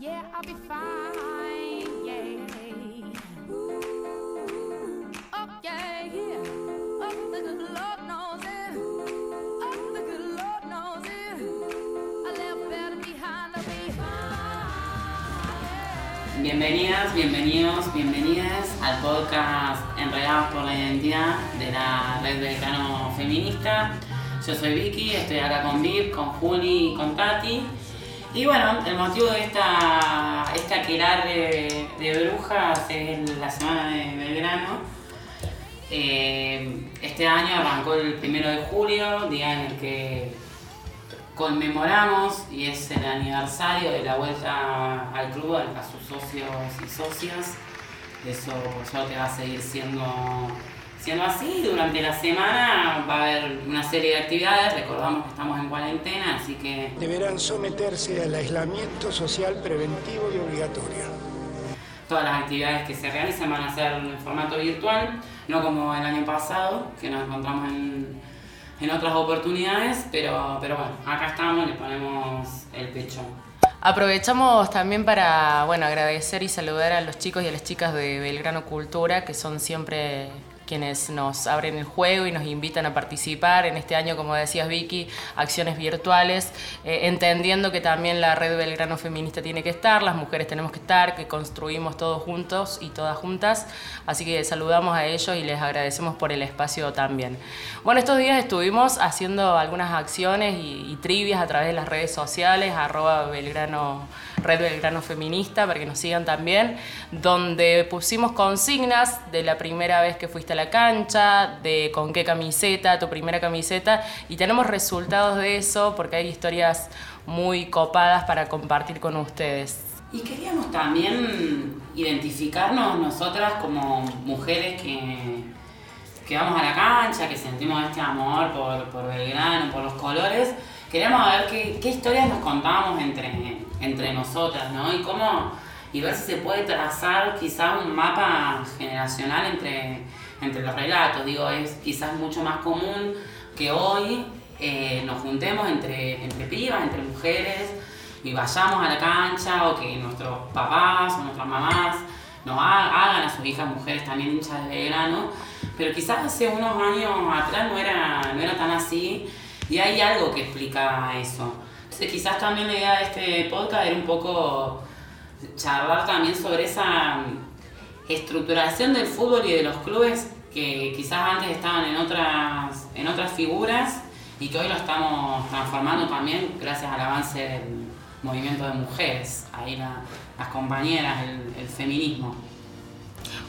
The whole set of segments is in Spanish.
Yeah, I'll be fine. Yeah. Oh, yeah, yeah. Oh, the good Lord knows it. Oh, the good Lord knows it. I left better behind. I'll be fine. Bienvenidas, bienvenidos, bienvenidas al podcast Enredados por la Identidad de la Red Belgrano Feminista. Yo soy Vicky, estoy acá con Viv, con Juli y con Tati. Y bueno, el motivo de esta, esta de, de brujas es la semana de Belgrano. Eh, este año arrancó el primero de julio, día en el que conmemoramos y es el aniversario de la vuelta al club a a sus socios y socias. Eso por suerte va a seguir siendo, siendo así. Durante la semana va a haber una serie de actividades. Recordamos que estamos en cuarentena, así que deberán someterse al aislamiento social preventivo y obligatorio. todas las actividades que se realicen van a ser en formato virtual, no como el año pasado, que nos encontramos en, en otras oportunidades, pero, pero bueno, acá estamos, le ponemos el pecho. Aprovechamos también para bueno, agradecer y saludar a los chicos y a las chicas de Belgrano Cultura, que son siempre quienes nos abren el juego y nos invitan a participar. En este año, como decías Vicky, acciones virtuales, eh, entendiendo que también la red Belgrano Feminista tiene que estar, las mujeres tenemos que estar, que construimos todos juntos y todas juntas. Así que saludamos a ellos y les agradecemos por el espacio también. Bueno, estos días estuvimos haciendo algunas acciones y, y trivias a través de las redes sociales, arroba Belgrano, Red Belgrano Feminista, para que nos sigan también, donde pusimos consignas de la primera vez que fuiste a la cancha, de con qué camiseta, tu primera camiseta, y tenemos resultados de eso porque hay historias muy copadas para compartir con ustedes. Y queríamos también identificarnos nosotras como mujeres que, que vamos a la cancha, que sentimos este amor por, por Belgrano, por los colores. Queríamos ver qué, qué historias nos contábamos entre, entre nosotras, ¿no? Y cómo, y ver si se puede trazar quizás un mapa generacional entre, entre los relatos. Digo, es quizás mucho más común que hoy eh, nos juntemos entre, entre pibas, entre mujeres, y vayamos a la cancha, o que nuestros papás o nuestras mamás nos ha- hagan a sus hijas mujeres también hinchas de Belgrano, pero quizás hace unos años atrás no era, no era tan así, y hay algo que explica eso. Entonces, quizás también la idea de este podcast era un poco charlar también sobre esa estructuración del fútbol y de los clubes que quizás antes estaban en otras, en otras figuras y que hoy lo estamos transformando también gracias al avance del movimiento de mujeres, ahí la- las compañeras, el feminismo.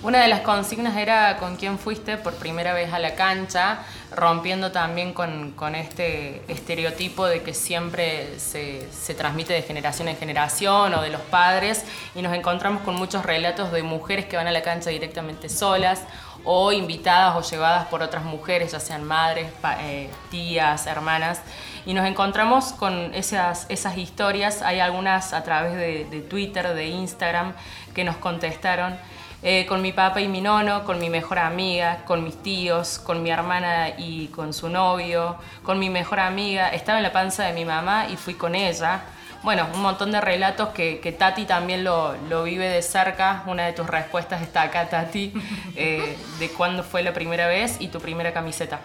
Una de las consignas era con quién fuiste por primera vez a la cancha, rompiendo también con, este estereotipo de que siempre se, transmite de generación en generación o de los padres. Y nos encontramos con muchos relatos de mujeres que van a la cancha directamente solas o invitadas o llevadas por otras mujeres, ya sean madres, eh, tías, hermanas, y nos encontramos con esas, esas historias, hay algunas a través de, de Twitter, de Instagram, que nos contestaron eh, con mi papá y mi nono, con mi mejor amiga, con mis tíos, con mi hermana y con su novio, con mi mejor amiga. Estaba en la panza de mi mamá y fui con ella. Bueno, un montón de relatos que, que Tati también lo, lo vive de cerca. Una de tus respuestas está acá, Tati, eh, de cuándo fue la primera vez y tu primera camiseta.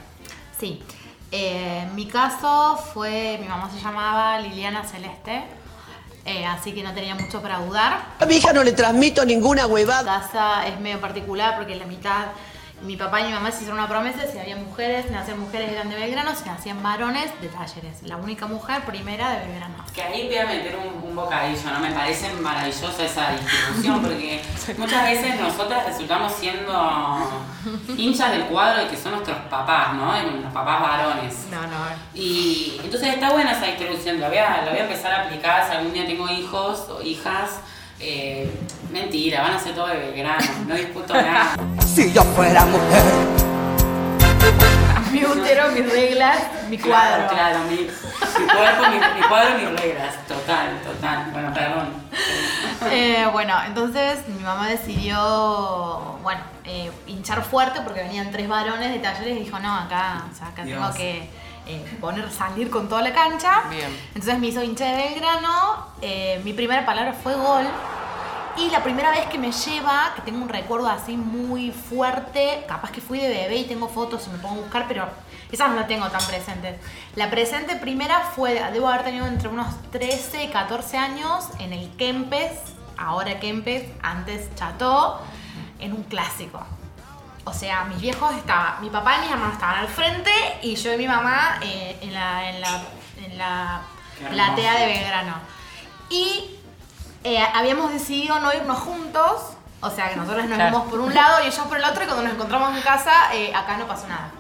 Sí. Eh, mi caso fue, mi mamá se llamaba Liliana Celeste, eh, así que no tenía mucho para dudar. A mi hija no le transmito ninguna La huevada. casa es medio particular porque la mitad, mi papá y mi mamá se hicieron una promesa, si había mujeres, nacían mujeres eran de Belgrano, si nacían varones de Talleres. La única mujer primera de Belgrano. Que ahí voy a meter un, un bocadillo, ¿no? Me parece maravillosa esa distribución porque muchas veces nosotras resultamos siendo hinchas del cuadro de que son nuestros papás, ¿no? Los papás varones. No, no. Y entonces está buena esa distribución, la voy a, la voy a empezar a aplicar si algún día tengo hijos o hijas. Eh, mentira, van a ser todo de Belgrano, no disputo nada. Si yo fuera mujer. Mi útero, mis reglas, mi cuadro. Claro, claro, mi, mi cuerpo, mi, mi cuadro, mis reglas. Total, total. Bueno, perdón. Eh, bueno, entonces mi mamá decidió, bueno, eh, hinchar fuerte porque venían tres varones de talleres y dijo, no, acá, o sea, acá Dios. tengo que eh, poner, salir con toda la cancha. Bien. Entonces me hizo hincha de Belgrano. eh, mi primera palabra fue gol. Y la primera vez que me lleva, que tengo un recuerdo así muy fuerte, capaz que fui de bebé y tengo fotos y me pongo a buscar, pero esas no las tengo tan presentes. La presente primera fue, debo haber tenido entre unos 13 y 14 años en el Kempes, ahora Kempes, antes Chateau, en un clásico. O sea, mis viejos estaban, mi papá y mis hermanos estaban al frente y yo y mi mamá eh, en la, en la, en la Qué platea de Belgrano. Y eh, habíamos decidido no irnos juntos, o sea que nosotros nos Claro. íbamos por un lado y ellos por el otro y cuando nos encontramos en casa, eh, acá no pasó nada.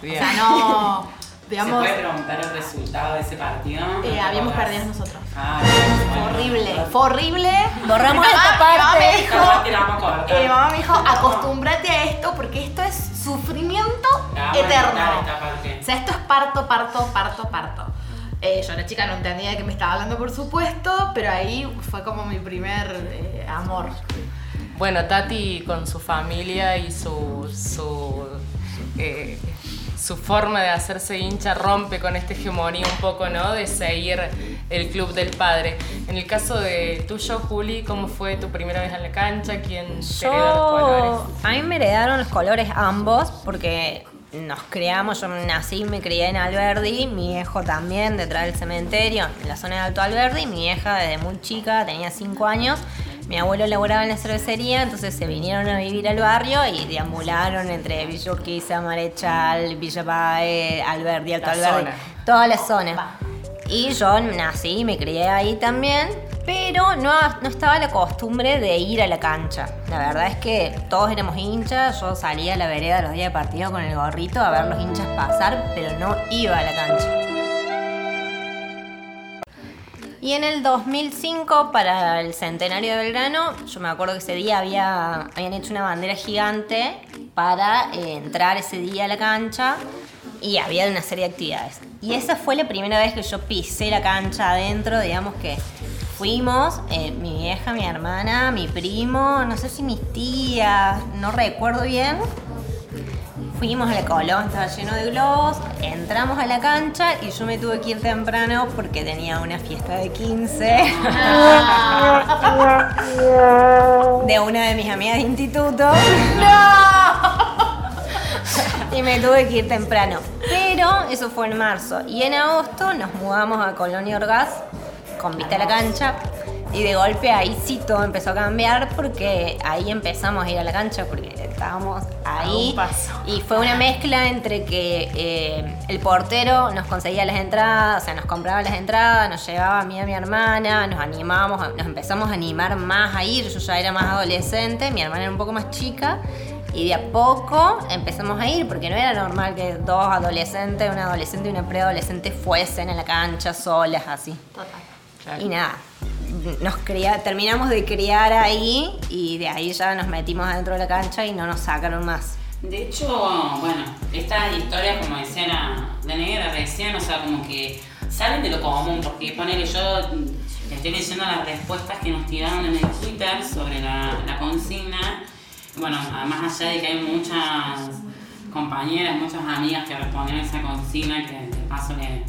Bien. O sea, no, ¿Se digamos, puede preguntar el resultado de ese partido? ¿No eh, habíamos perdido nosotros. Ah, Fue horrible, bueno. fue horrible. Borramos Mi mamá- esta mi mamá me parte. dijo, parte eh, mi mamá me dijo, acostúmbrate a esto porque esto es sufrimiento eterno. parte. O sea, esto es parto, parto, parto, parto. Eh, yo la chica no entendía de qué me estaba hablando, por supuesto, pero ahí fue como mi primer eh, amor. Bueno, Tati con su familia y su, su, eh, su forma de hacerse hincha rompe con esta hegemonía un poco, ¿no? De seguir el club del padre. En el caso de tuyo, Juli, ¿cómo fue tu primera vez en la cancha? ¿Quién te heredó los colores? A mí me heredaron los colores ambos porque nos criamos, yo nací y me crié en Alberdi, mi viejo también detrás del cementerio, en la zona de Alto Alberdi, mi vieja desde muy chica, tenía 5 años, mi abuelo laboraba en la cervecería, entonces se vinieron a vivir al barrio y deambularon entre Villa Urquiza, Marechal, Villa Pae, Alberdi, Alto La Alberdi, zona. toda la zona. Y yo nací y me crié ahí también, pero no, estaba la costumbre de ir a la cancha. La verdad es que todos éramos hinchas, yo salía a la vereda los días de partido con el gorrito a ver los hinchas pasar, pero no iba a la cancha. Y en el 2005, para el centenario de Belgrano, yo me acuerdo que ese día había, habían hecho una bandera gigante para eh, entrar ese día a la cancha y había una serie de actividades. Y esa fue la primera vez que yo pisé la cancha adentro, digamos que fuimos, eh, mi vieja, mi hermana, mi primo, no sé si mis tías, no recuerdo bien. Fuimos a la Colón, estaba lleno de globos, entramos a la cancha y yo me tuve que ir temprano porque tenía una fiesta de 15 de una de mis amigas de instituto. Y me tuve que ir temprano. Pero eso fue en marzo. Y en agosto nos mudamos a Colonia Orgaz con vista a la cancha. Y de golpe ahí sí todo empezó a cambiar porque ahí empezamos a ir a la cancha porque estábamos ahí. paso. Y fue una mezcla entre que eh, el portero nos conseguía las entradas, o sea, nos compraba las entradas, nos llevaba a mí y a mi hermana, nos animábamos, nos empezamos a animar más a ir. Yo ya era más adolescente, mi hermana era un poco más chica. Y de a poco empezamos a ir, porque no era normal que dos adolescentes, una adolescente y una preadolescente fuesen a la cancha solas, así. Total. Y nada, nos cría, terminamos de criar ahí y de ahí ya nos metimos adentro de la cancha y no nos sacaron más. De hecho, bueno, estas historias, como decía la, la negra recién, o sea, como que salen de lo común, porque ponele yo, estoy leyendo las respuestas que nos tiraron en el Twitter sobre la, la consigna. Bueno, además allá de que hay muchas compañeras, muchas amigas que respondieron a esa consigna, que de paso le-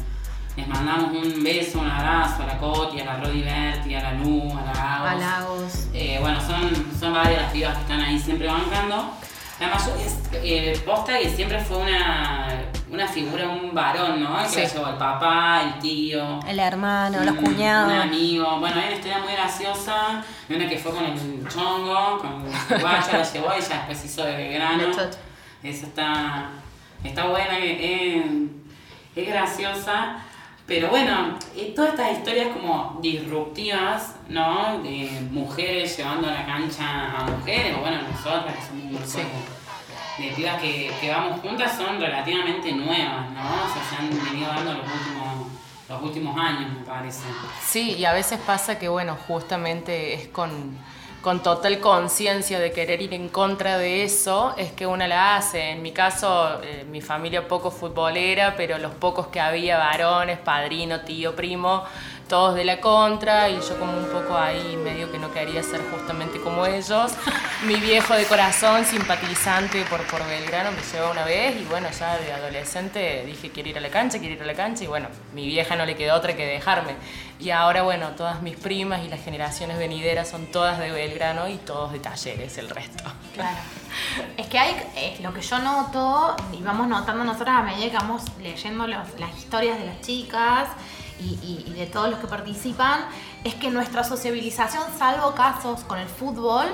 les mandamos un beso, un abrazo a la Coti, a la Rodi Berti, a la Lu, a la Gagos. Halagos. Eh, bueno, son, son varias las pibas que están ahí siempre bancando. La mayoría es eh, posta que siempre fue una, una figura, un varón, ¿no? Que Sí. llevó el papá, el tío. El hermano, los un- cuñados. Un amigo. Bueno, hay una historia muy graciosa. de Una que fue con el chongo, con el guacho, la llevó y ya después hizo de chocho. Esa está, está buena, es, es graciosa. Pero bueno, eh, todas estas historias como disruptivas, ¿no? De mujeres llevando a la cancha a mujeres, o bueno, nosotras que somos un Sí. de, de pibas que, que vamos juntas son relativamente nuevas, ¿no? O sea, se han venido dando los últimos, los últimos años, me parece. Sí, y a veces pasa que, bueno, justamente es con, con total conciencia de querer ir en contra de eso, es que una la hace. En mi caso, eh, mi familia poco futbolera, pero los pocos que había, varones, padrino, tío, primo, todos de la contra y yo como un poco ahí medio que no quería ser justamente como ellos. Mi viejo de corazón, simpatizante por, por Belgrano, me llevó una vez y bueno, ya de adolescente dije quiero ir a la cancha, quiero ir a la cancha y bueno, mi vieja no le quedó otra que dejarme. Y ahora bueno, todas mis primas y las generaciones venideras son todas de Belgrano y todos de talleres el resto. Claro. Es que hay, eh, lo que yo noto, y vamos notando nosotras a medida que vamos leyendo las historias de las chicas y- y de todos los que participan, es que nuestra sociabilización, salvo casos con el fútbol,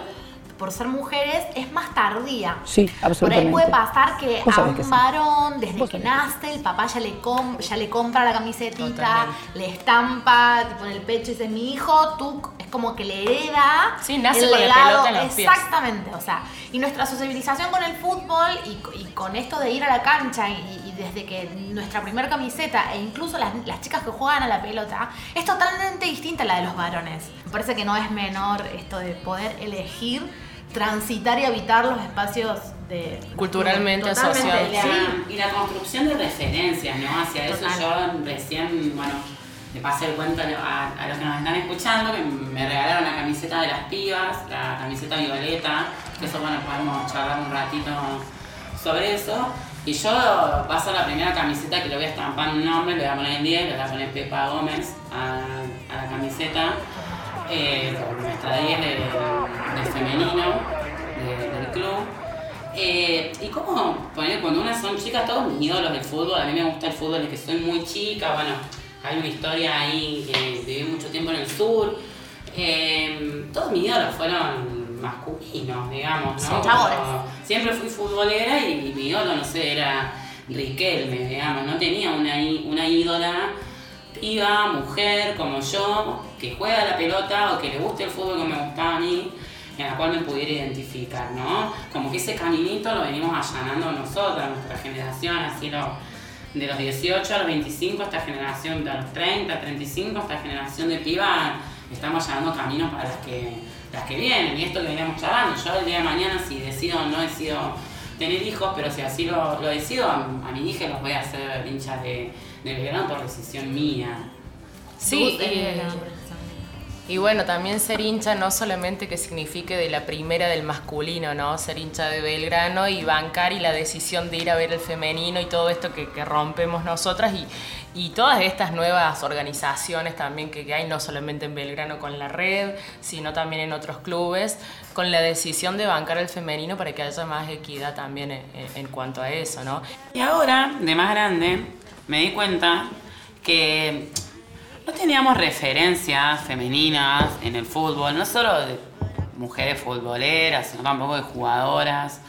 por ser mujeres, es más tardía. Sí, Por ahí absolutamente. puede pasar que Vos a un que sí. varón, desde Vos que nace, el papá ya le, com- ya le compra la camisetita, Totalmente. le estampa, tipo en el pecho, y dice, mi hijo, tú, es como que le hereda Sí, nace el con la legado. pelota en los pies. Exactamente, o sea, y nuestra sociabilización con el fútbol y, y con esto de ir a la cancha y, y desde que nuestra primera camiseta e incluso las, las chicas que juegan a la pelota es totalmente distinta a la de los varones. Me parece que no es menor esto de poder elegir, transitar y habitar los espacios de Culturalmente asociados. Y la, sí. y la construcción de referencias, ¿no? Hacia eso Total. yo recién, bueno, le pasé el cuento a, lo- a- a los que nos están escuchando, que me regalaron la camiseta de las pibas, la camiseta violeta, que eso, bueno, podemos charlar un ratito sobre eso. Y yo va a ser la primera camiseta que le voy a estampar un nombre, le voy a poner el 10, le voy a poner Pepa Gómez a, a la camiseta, eh, por nuestra 10 de, de femenino de- del club. Eh, y como poner cuando unas son chicas, todos mis ídolos del fútbol, a mí me gusta el fútbol desde que soy muy chica, bueno, hay una historia ahí que viví mucho tiempo en el sur. Eh, todos mis ídolos fueron masculinos, digamos, ¿no? Como siempre fui futbolera y mi ídolo, no sé, era Riquelme, digamos, no tenía una, una ídola piba, mujer como yo, que juega la pelota o que le guste el fútbol como me gustaba a mí, en la cual me pudiera identificar, ¿no? Como que ese caminito lo venimos allanando nosotras, nuestra generación, así lo, de los 18 a los 25, esta generación de los 30, 35, esta generación de piba, estamos allanando caminos para las que, las que vienen, y esto que veníamos charlando, yo el día de mañana si decido o no decido tener hijos, pero si así lo, lo decido, a, a mi hija los voy a hacer hinchas de, de Belgrano por decisión mía. Sí, eh, y bueno, también ser hincha no solamente que signifique de la primera del masculino, ¿no? Ser hincha de Belgrano y bancar y la decisión de ir a ver el femenino y todo esto que, rompemos nosotras y, y todas estas nuevas organizaciones también que, hay, no solamente en Belgrano con la red, sino también en otros clubes, con la decisión de bancar el femenino para que haya más equidad también en cuanto a eso, ¿no? Y ahora, de más grande, me di cuenta que no teníamos referencias femeninas en el fútbol, no solo de mujeres futboleras, sino tampoco de jugadoras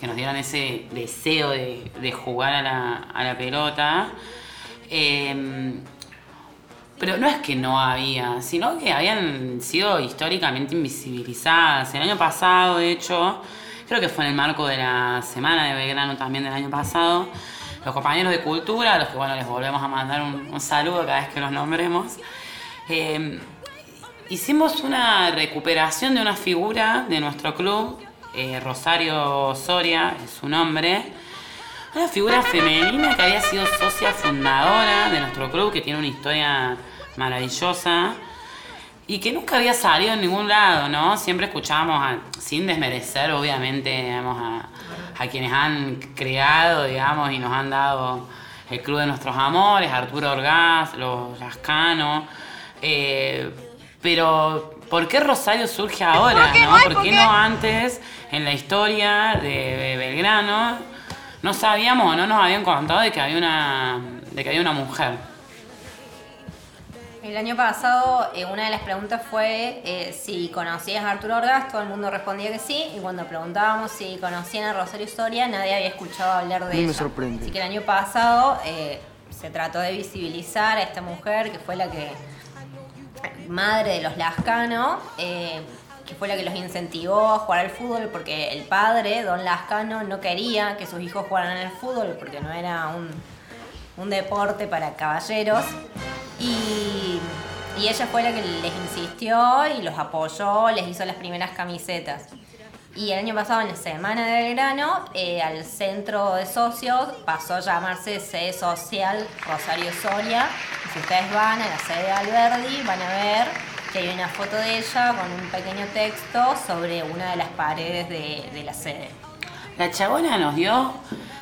que nos dieran ese deseo de, de jugar a la, a la pelota. Eh, pero no es que no había, sino que habían sido históricamente invisibilizadas. El año pasado, de hecho, creo que fue en el marco de la Semana de Belgrano también del año pasado, los compañeros de cultura, a los que bueno, les volvemos a mandar un, saludo cada vez que los nombremos, eh, hicimos una recuperación de una figura de nuestro club, eh, Rosario Soria es su nombre, una figura femenina que había sido socia fundadora de nuestro club, que tiene una historia maravillosa y que nunca había salido en ningún lado, ¿no? Siempre escuchábamos, a- sin desmerecer, obviamente, digamos, a, a quienes han creado, digamos, y nos han dado el Club de Nuestros Amores, Arturo Orgaz, los Lascano, eh, pero ¿por qué Rosario surge ahora, no? ¿Por qué no antes, en la historia de Belgrano, no sabíamos o no nos habían contado de que había una, de que había una mujer? El año pasado, eh, una de las preguntas fue eh, si conocías a Arturo Orgaz, todo el mundo respondía que sí, y cuando preguntábamos si conocían a Rosario Soria, nadie había escuchado hablar de A mí me ella. sorprende. Así que el año pasado eh, se trató de visibilizar a esta mujer, que fue la que, madre de los Lascano, que fue la que los incentivó a jugar al fútbol, porque el padre, don Lascano, no quería que sus hijos jugaran al fútbol, porque no era un, un deporte para caballeros. Y, y ella fue la que les insistió y los apoyó, les hizo las primeras camisetas. Y el año pasado, en la Semana de Belgrano, eh, al centro de socios pasó a llamarse Sede Social Rosario Soria. Y si ustedes van a la sede de Alberdi, van a ver que hay una foto de ella con un pequeño texto sobre una de las paredes de, de la sede. La chabona nos dio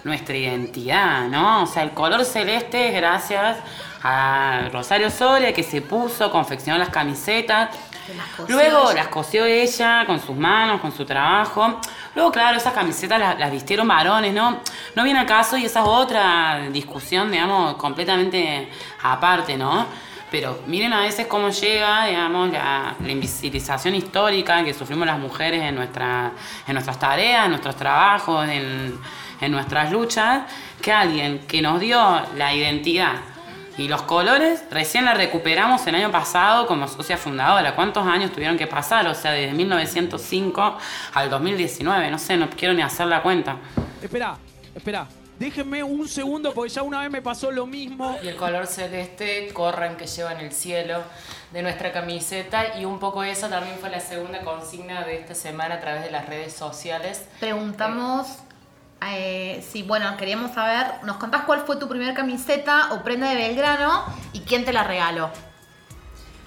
nuestra identidad, ¿no? O sea, el color celeste es gracias a Rosario Soria que se puso, confeccionó las camisetas. Las Luego ella. las cosió ella con sus manos, con su trabajo. Luego, claro, esas camisetas las, las vistieron varones, ¿no? No viene al caso y esa es otra discusión, digamos, completamente aparte, ¿no? Pero miren a veces cómo llega, digamos, la, la invisibilización histórica que sufrimos las mujeres en, nuestra, en nuestras tareas, en nuestros trabajos, en, en nuestras luchas, que alguien que nos dio la identidad y los colores recién la recuperamos el año pasado como socia fundadora. ¿Cuántos años tuvieron que pasar? O sea, desde 1905 al 2019, no sé, no quiero ni hacer la cuenta. Espera, espera. Déjenme un segundo porque ya una vez me pasó lo mismo. Y el color celeste corran que lleva en el cielo de nuestra camiseta y un poco esa también fue la segunda consigna de esta semana a través de las redes sociales. Preguntamos eh, si, bueno, queríamos saber, ¿nos contás cuál fue tu primera camiseta o prenda de Belgrano y quién te la regaló?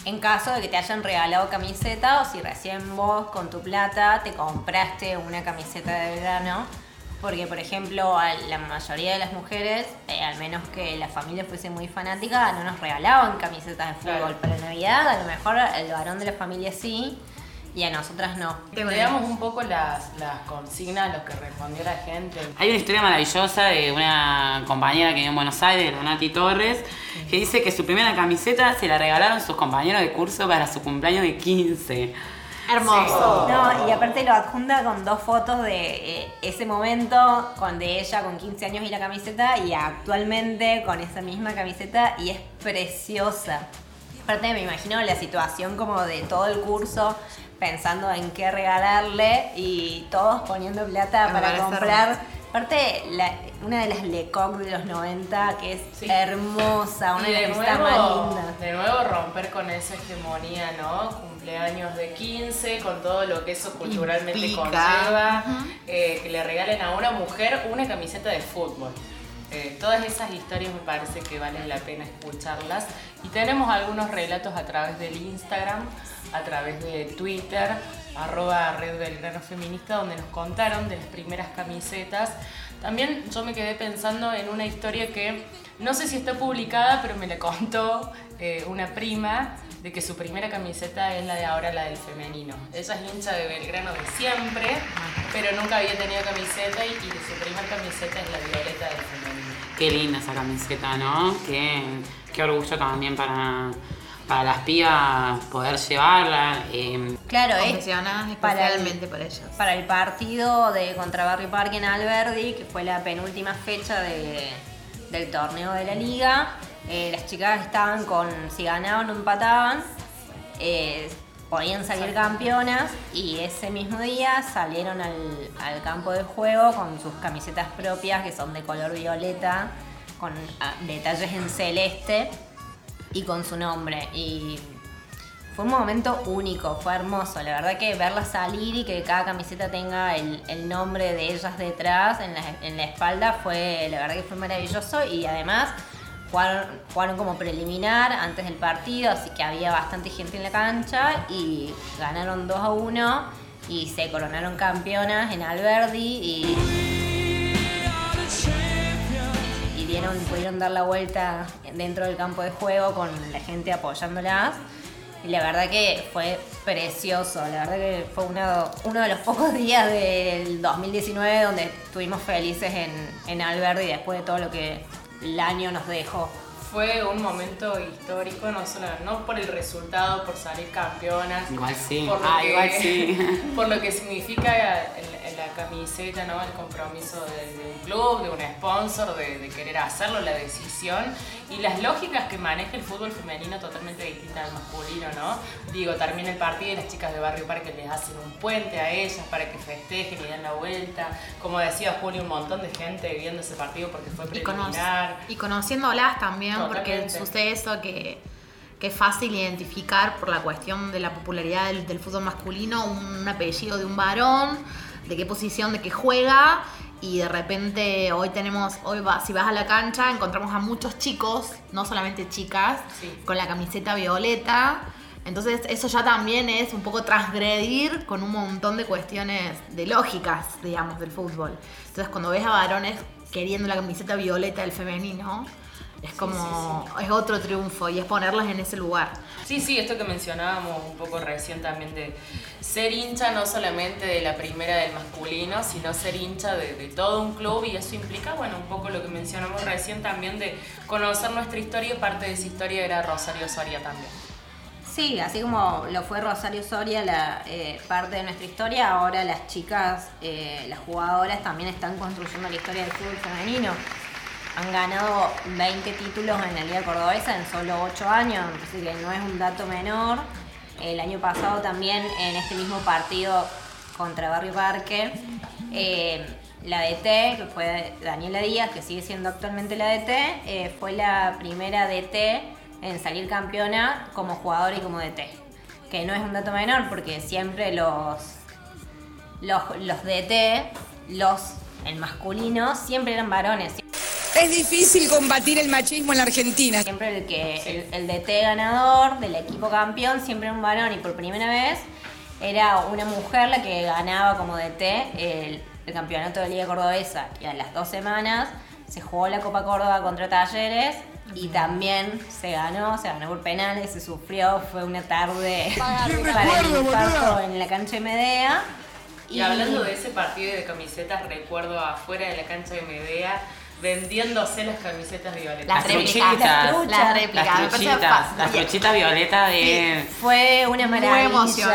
En caso de que te hayan regalado camiseta o si recién vos con tu plata te compraste una camiseta de Belgrano, porque por ejemplo a la mayoría de las mujeres, eh, al menos que la familia fuese muy fanática, no nos regalaban camisetas de fútbol. Claro. Para Navidad a lo mejor el varón de la familia sí y a nosotras no. Te veamos un poco las, las consignas, lo que respondió la gente. Hay una historia maravillosa de una compañera que vive en Buenos Aires, la Nati Torres, que dice que su primera camiseta se la regalaron sus compañeros de curso para su cumpleaños de 15. Hermoso. No, y aparte lo adjunta con dos fotos de eh, ese momento, con de ella con 15 años y la camiseta, y actualmente con esa misma camiseta, y es preciosa. Aparte me imagino la situación como de todo el curso, pensando en qué regalarle, y todos poniendo plata Me para comprar. Aparte, la- una de las Lecoq de los 90, que es Sí. hermosa, una Y de las más lindas. de nuevo romper con esa hegemonía, ¿no? Cumpleaños de 15, con todo lo que eso culturalmente Implica. conlleva, eh, que le regalen a una mujer una camiseta de fútbol. Eh, todas esas historias me parece que valen la pena escucharlas. Y tenemos algunos relatos a través del Instagram, a través de Twitter, arroba Red Belgrano Feminista, donde nos contaron de las primeras camisetas. También yo me quedé pensando en una historia que no sé si está publicada, pero me la contó eh, una prima de que su primera camiseta es la de ahora, la del femenino. Ella es hincha de Belgrano de siempre, pero nunca había tenido camiseta y, y su primera camiseta es la violeta del femenino. Qué linda esa camiseta, ¿no? Qué, qué orgullo también para, para las pibas poder llevarla. eh, Claro, es Confeccionadas para el- especialmente para ellas. para el partido de contra Barrio Parque en Alberdi, que fue la penúltima fecha de- del torneo de la liga. Eh, las chicas estaban con, si ganaban o empataban, eh, podían salir campeonas y ese mismo día salieron al, al campo de juego con sus camisetas propias que son de color violeta, con ah, detalles en celeste y con su nombre. Y fue un momento único, fue hermoso. La verdad que verlas salir y que cada camiseta tenga el, el nombre de ellas detrás, en la, en la espalda, fue, la verdad que fue maravilloso. Y además jugaron, como preliminar antes del partido, así que había bastante gente en la cancha y ganaron 2 a 1 y se coronaron campeonas en Alberdi y y dieron, pudieron dar la vuelta dentro del campo de juego con la gente apoyándolas. Y la verdad que fue precioso, la verdad que fue uno, uno de los pocos días del 2019 donde estuvimos felices en, en Alberdi después de todo lo que el año nos dejó. Fue un momento histórico, no solo no por el resultado, por salir campeonas, igual sí. por lo, Ah, que, igual sí. por lo que significa la camiseta, ¿no? el compromiso de, de un club, de un sponsor, de, de querer hacerlo, la decisión y las lógicas que maneja el fútbol femenino totalmente distintas al masculino, ¿no? Digo, termina el partido y las chicas de Barrio Parque les hacen un puente a ellas para que festejen y den la vuelta. Como decía Julio, un montón de gente viendo ese partido porque fue Y, cono- preliminar. y conociéndolas también, porque sucede eso que, que es fácil identificar por la cuestión de la popularidad del, del fútbol masculino un apellido de un varón de qué posición, de qué juega. Y de repente hoy tenemos, hoy va, si vas a la cancha, encontramos a muchos chicos, no solamente chicas, con la camiseta violeta. Entonces eso ya también es un poco transgredir con un montón de cuestiones de lógicas, digamos, del fútbol. Entonces cuando ves a varones queriendo la camiseta violeta del femenino, es como, es otro triunfo y es ponerlas en ese lugar. Sí, sí, esto que mencionábamos un poco recién también de ser hincha no solamente de la primera del masculino, sino ser hincha de, de todo un club y eso implica, bueno, un poco lo que mencionamos recién también de conocer nuestra historia y parte de esa historia era Rosario Soria también. Sí, así como lo fue Rosario Soria, la eh, parte de nuestra historia, ahora las chicas, eh, las jugadoras también están construyendo la historia del fútbol femenino. Han ganado 20 títulos en la Liga Cordobesa en solo 8 años, así que no es un dato menor. El año pasado también en este mismo partido contra Barrio Parque, eh, la DT, que fue Daniela Díaz, que sigue siendo actualmente la DT, eh, fue la primera DT en salir campeona como jugadora y como DT. Que no es un dato menor porque siempre los, los, los DT, los, el masculino, siempre eran varones. Es difícil combatir el machismo en la Argentina. Siempre el que el, el DT ganador del equipo campeón siempre era un varón y por primera vez era una mujer la que ganaba como DT el, el campeonato de Liga Cordobesa y a las dos semanas se jugó la Copa Córdoba contra Talleres y también se ganó, se ganó por penales, se sufrió, fue una tarde para el infarto en la cancha de Medea. Y hablando de ese partido de camisetas, recuerdo afuera de la cancha de Medea vendiéndose las camisetas violetas. Las réplicas, truchitas. las las réplicas. Las truchitas, fácil. las truchitas violetas de... Fue una maravilla. emoción.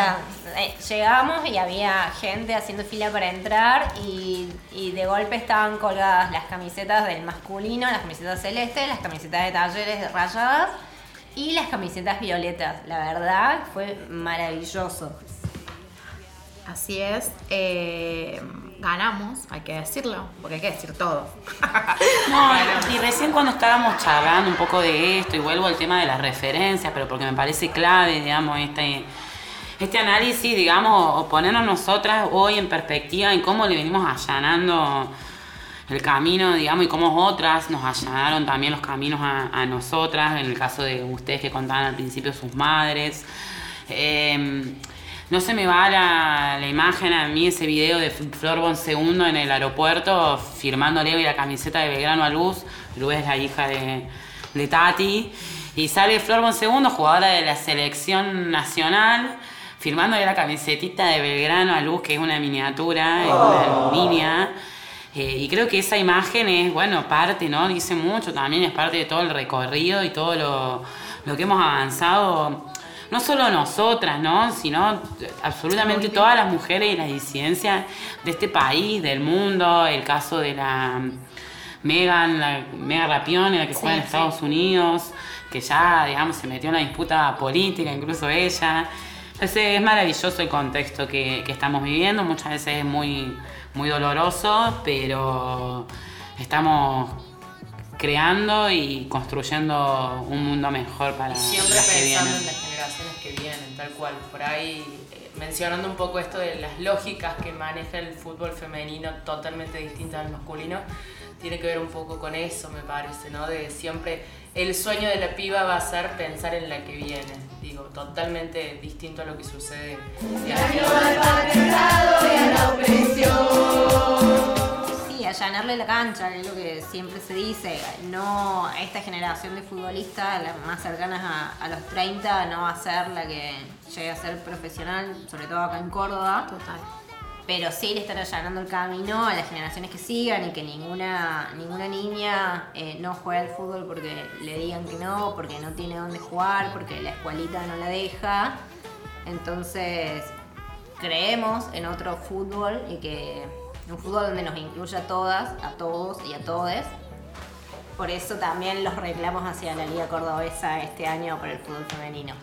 Eh, llegamos y había gente haciendo fila para entrar y, y de golpe estaban colgadas las camisetas del masculino, las camisetas celestes, las camisetas de talleres rayadas y las camisetas violetas. La verdad fue maravilloso. Así es. eh, ganamos, hay que decirlo, porque hay que decir todo. No, y recién cuando estábamos charlando un poco de esto, y vuelvo al tema de las referencias, pero porque me parece clave, digamos, este, este análisis, digamos, o ponernos nosotras hoy en perspectiva en cómo le venimos allanando el camino, digamos, y cómo otras nos allanaron también los caminos a, nosotras, en el caso de ustedes que contaban al principio sus madres. Eh, no se me va la, la imagen a mí, ese video de Flor Bonsegundo en el aeropuerto firmándole la camiseta de Belgrano a Luz. Luz es la hija de, de Tati. Y sale Flor Bonsegundo, jugadora de la selección nacional, firmándole la camisetita de Belgrano a Luz, que es una miniatura, es una niña. Eh, y creo que esa imagen es, bueno, parte, ¿no? Dice mucho también, es parte de todo el recorrido y todo lo, lo que hemos avanzado no solo nosotras, ¿no? Sino absolutamente todas las mujeres y las disidencias de este país, del mundo, el caso de la Megan, la Megan Rapione, la que juega en Estados Unidos, que ya, digamos, se metió en una disputa política, incluso ella. Entonces es maravilloso el contexto que, que estamos viviendo, muchas veces es muy, muy doloroso, pero estamos creando y construyendo un mundo mejor para siempre las que vienen. Que vienen, tal cual. Por ahí, eh, mencionando un poco esto de las lógicas que maneja el fútbol femenino totalmente distintas al masculino, tiene que ver un poco con eso, me parece, ¿no? De siempre, el sueño de la piba va a ser pensar en la que viene. Digo, totalmente distinto a lo que sucede. Sí, allanarle la cancha, es lo que siempre se dice. No, esta generación de futbolistas, las más cercanas a, a los 30, no va a ser la que llegue a ser profesional, sobre todo acá en Córdoba. Total. Pero sí le están allanando el camino a las generaciones que sigan y que ninguna, ninguna niña eh, no juegue al fútbol porque le digan que no, porque no tiene dónde jugar, porque la escuelita no la deja. Entonces, creemos en otro fútbol y que un fútbol donde nos incluya a todas, a todos y a todes. Por eso también los reclamos hacia la Liga Cordobesa este año por el fútbol femenino.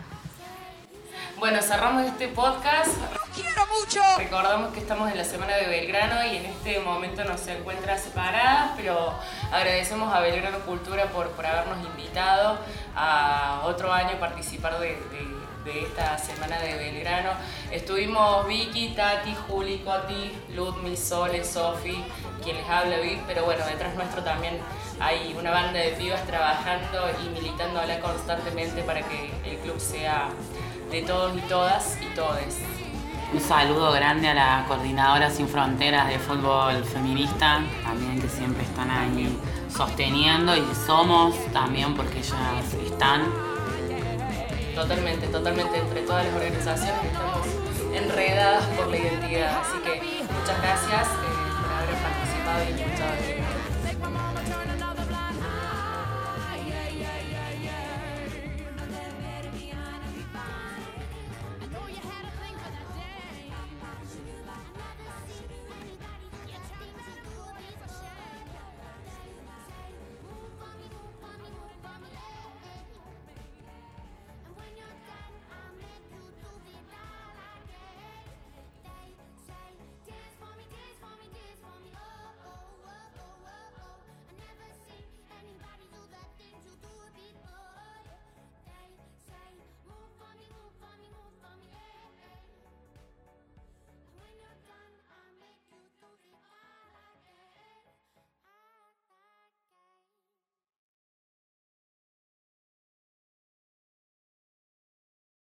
Bueno, cerramos este podcast. ¡Quiero mucho! Recordamos que estamos en la semana de Belgrano y en este momento nos se encuentra separadas, pero agradecemos a Belgrano Cultura por, por habernos invitado a otro año participar de, de- de esta semana de Belgrano. Estuvimos Vicky, Tati, Juli, Coti, Ludmi, Sole, Sofi, quien les habla Vic, pero bueno, detrás nuestro también hay una banda de pibas trabajando y militando constantemente para que el club sea de todos y todas y todes. Un saludo grande a la coordinadora Sin Fronteras de Fútbol Feminista, también que siempre están ahí sosteniendo y somos también porque ellas están. Totalmente, totalmente entre todas las organizaciones que estamos enredadas por la identidad. Así que muchas gracias eh, por haber participado y escuchado.